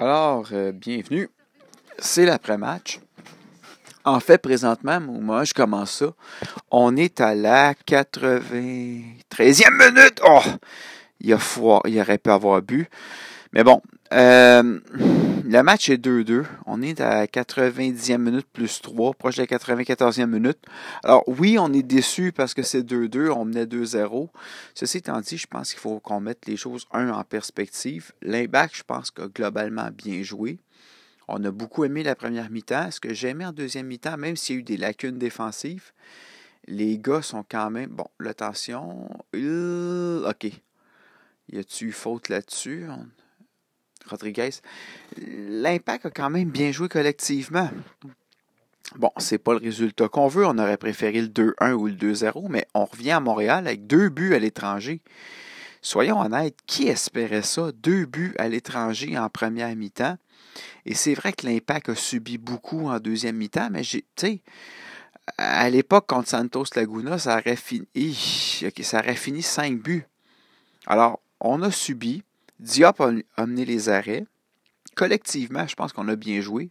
Alors, euh, bienvenue. C'est l'après-match. En fait, présentement, moi, je commence ça. On est à la 93e minute. Oh! Il, a froid. il aurait pu avoir bu. Mais bon, euh, le match est 2-2. On est à la 90e minute plus 3, proche de la 94e minute. Alors oui, on est déçu parce que c'est 2-2, on menait 2-0. Ceci étant dit, je pense qu'il faut qu'on mette les choses, un, en perspective. L'imbac, je pense qu'a globalement bien joué. On a beaucoup aimé la première mi-temps. Ce que j'ai aimé en deuxième mi-temps, même s'il y a eu des lacunes défensives, les gars sont quand même... Bon, l'attention... OK. Y a-tu faute là-dessus? Rodriguez. L'impact a quand même bien joué collectivement. Bon, c'est pas le résultat qu'on veut. On aurait préféré le 2-1 ou le 2-0, mais on revient à Montréal avec deux buts à l'étranger. Soyons honnêtes, qui espérait ça? Deux buts à l'étranger en première mi-temps. Et c'est vrai que l'impact a subi beaucoup en deuxième mi-temps, mais j'ai, à l'époque contre Santos Laguna, ça fini, ça aurait fini cinq buts. Alors, on a subi, Diop a amené les arrêts. Collectivement, je pense qu'on a bien joué.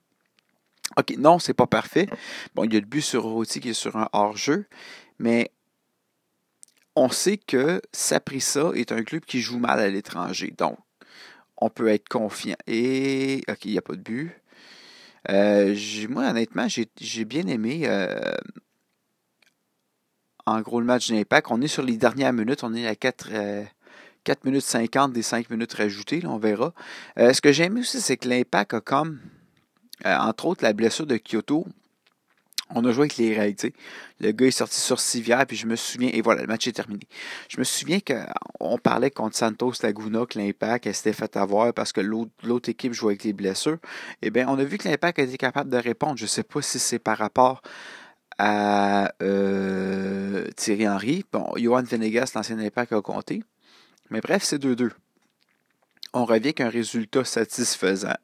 OK, non, c'est pas parfait. Bon, il y a le but sur Roti qui est sur un hors-jeu, mais on sait que Saprissa est un club qui joue mal à l'étranger. Donc, on peut être confiant. Et, OK, il n'y a pas de but. Euh, moi, honnêtement, j'ai bien aimé. Euh, en gros, le match d'Impact. On est sur les dernières minutes. On est à 4, 4 minutes 50 des 5 minutes rajoutées, on verra. Euh, ce que j'aime aussi, c'est que l'impact a comme, euh, entre autres, la blessure de Kyoto. On a joué avec les règles. Le gars est sorti sur civière, puis je me souviens, et voilà, le match est terminé. Je me souviens qu'on parlait contre Santos Laguna que l'impact s'était fait avoir parce que l'autre équipe jouait avec les blessures. Eh bien, on a vu que l'impact a été capable de répondre. Je ne sais pas si c'est par rapport à euh, Thierry Henry. Bon, Johan Venegas, l'ancien impact, a compté. Mais bref, c'est 2-2. On revient avec un résultat satisfaisant.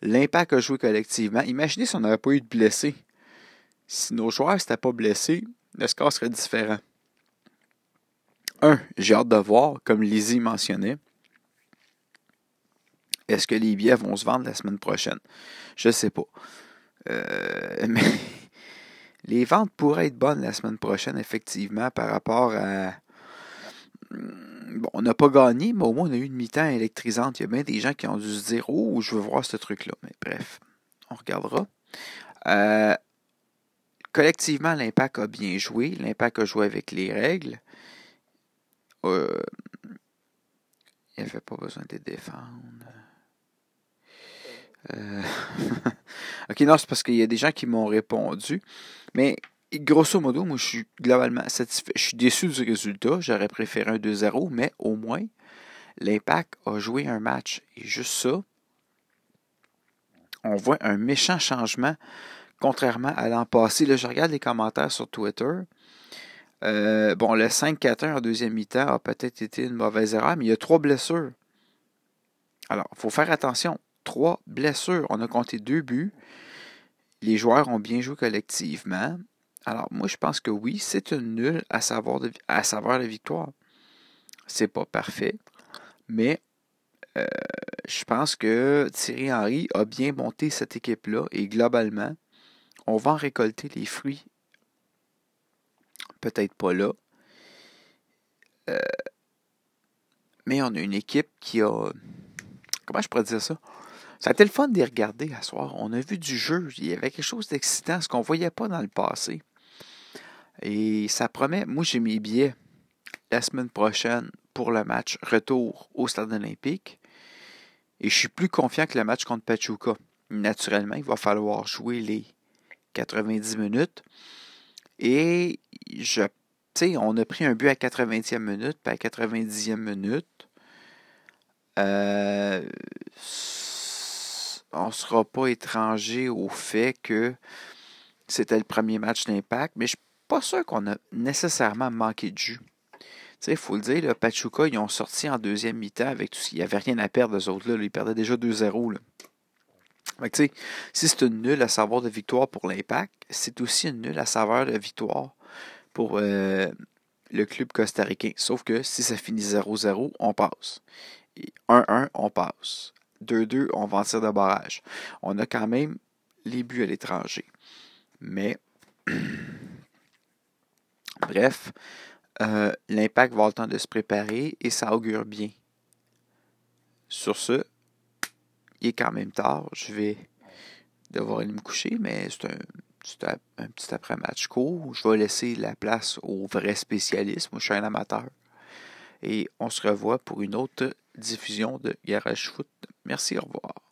L'impact a joué collectivement. Imaginez si on n'avait pas eu de blessés. Si nos joueurs ne s'étaient pas blessés, le score serait différent. Un, j'ai hâte de voir, comme Lizzie mentionnait, est-ce que les billets vont se vendre la semaine prochaine? Je ne sais pas. Euh, mais les ventes pourraient être bonnes la semaine prochaine, effectivement, par rapport à bon, on n'a pas gagné, mais au moins on a eu une mi-temps électrisante. Il y a bien des gens qui ont dû se dire Oh, je veux voir ce truc-là. Mais bref, on regardera. Euh, collectivement, l'impact a bien joué. L'impact a joué avec les règles. Euh, il n'y avait pas besoin de défendre. Euh, ok, non, c'est parce qu'il y a des gens qui m'ont répondu. Mais grosso modo, moi, je suis globalement satisfait. Je suis déçu du résultat. J'aurais préféré un 2-0, mais au moins, l'Impact a joué un match. Et juste ça, on voit un méchant changement, contrairement à l'an passé. Là, je regarde les commentaires sur Twitter. Euh, bon, le 5-4-1 en deuxième mi-temps a peut-être été une mauvaise erreur, mais il y a trois blessures. Alors, il faut faire attention. Trois blessures. On a compté deux buts. Les joueurs ont bien joué collectivement. Alors, moi, je pense que oui, c'est à savoir, à savoir la victoire. C'est pas parfait, mais euh, je pense que Thierry Henry a bien monté cette équipe-là et globalement, on va en récolter les fruits. Peut-être pas là. Euh, mais on a une équipe qui a. Comment je pourrais dire ça? Ça a été le fun de les regarder à soir. On a vu du jeu. Il y avait quelque chose d'excitant, ce qu'on ne voyait pas dans le passé. Et ça promet, moi j'ai mes billets la semaine prochaine pour le match retour au stade olympique. Et je suis plus confiant que le match contre Pachuca. Naturellement, il va falloir jouer les 90 minutes. Et je sais, on a pris un but à 80e minute, puis à 90e minute. Euh, on ne sera pas étranger au fait que c'était le premier match d'impact, mais je pas sûr qu'on a nécessairement manqué de jus. Il faut le dire, le Pachuca, ils ont sorti en deuxième mi-temps avec tout ce qu'il n'y avait rien à perdre, eux autres. Là, ils perdaient déjà 2-0. Si c'est une nulle à savoir de victoire pour l'Impact, c'est aussi une nulle à savoir de victoire pour euh, le club costaricain. Sauf que si ça finit 0-0, on passe. 1-1, on passe. 2-2, on va en tir de barrage. On a quand même les buts à l'étranger. Mais, bref, euh, l'impact va avoir le temps de se préparer et ça augure bien. Sur ce, il est quand même tard. Je vais devoir aller me coucher, mais c'est un, petit après-match court. Je vais laisser la place aux vrais spécialistes. Moi, je suis un amateur. Et on se revoit pour une autre diffusion de Garage Foot. Merci, au revoir.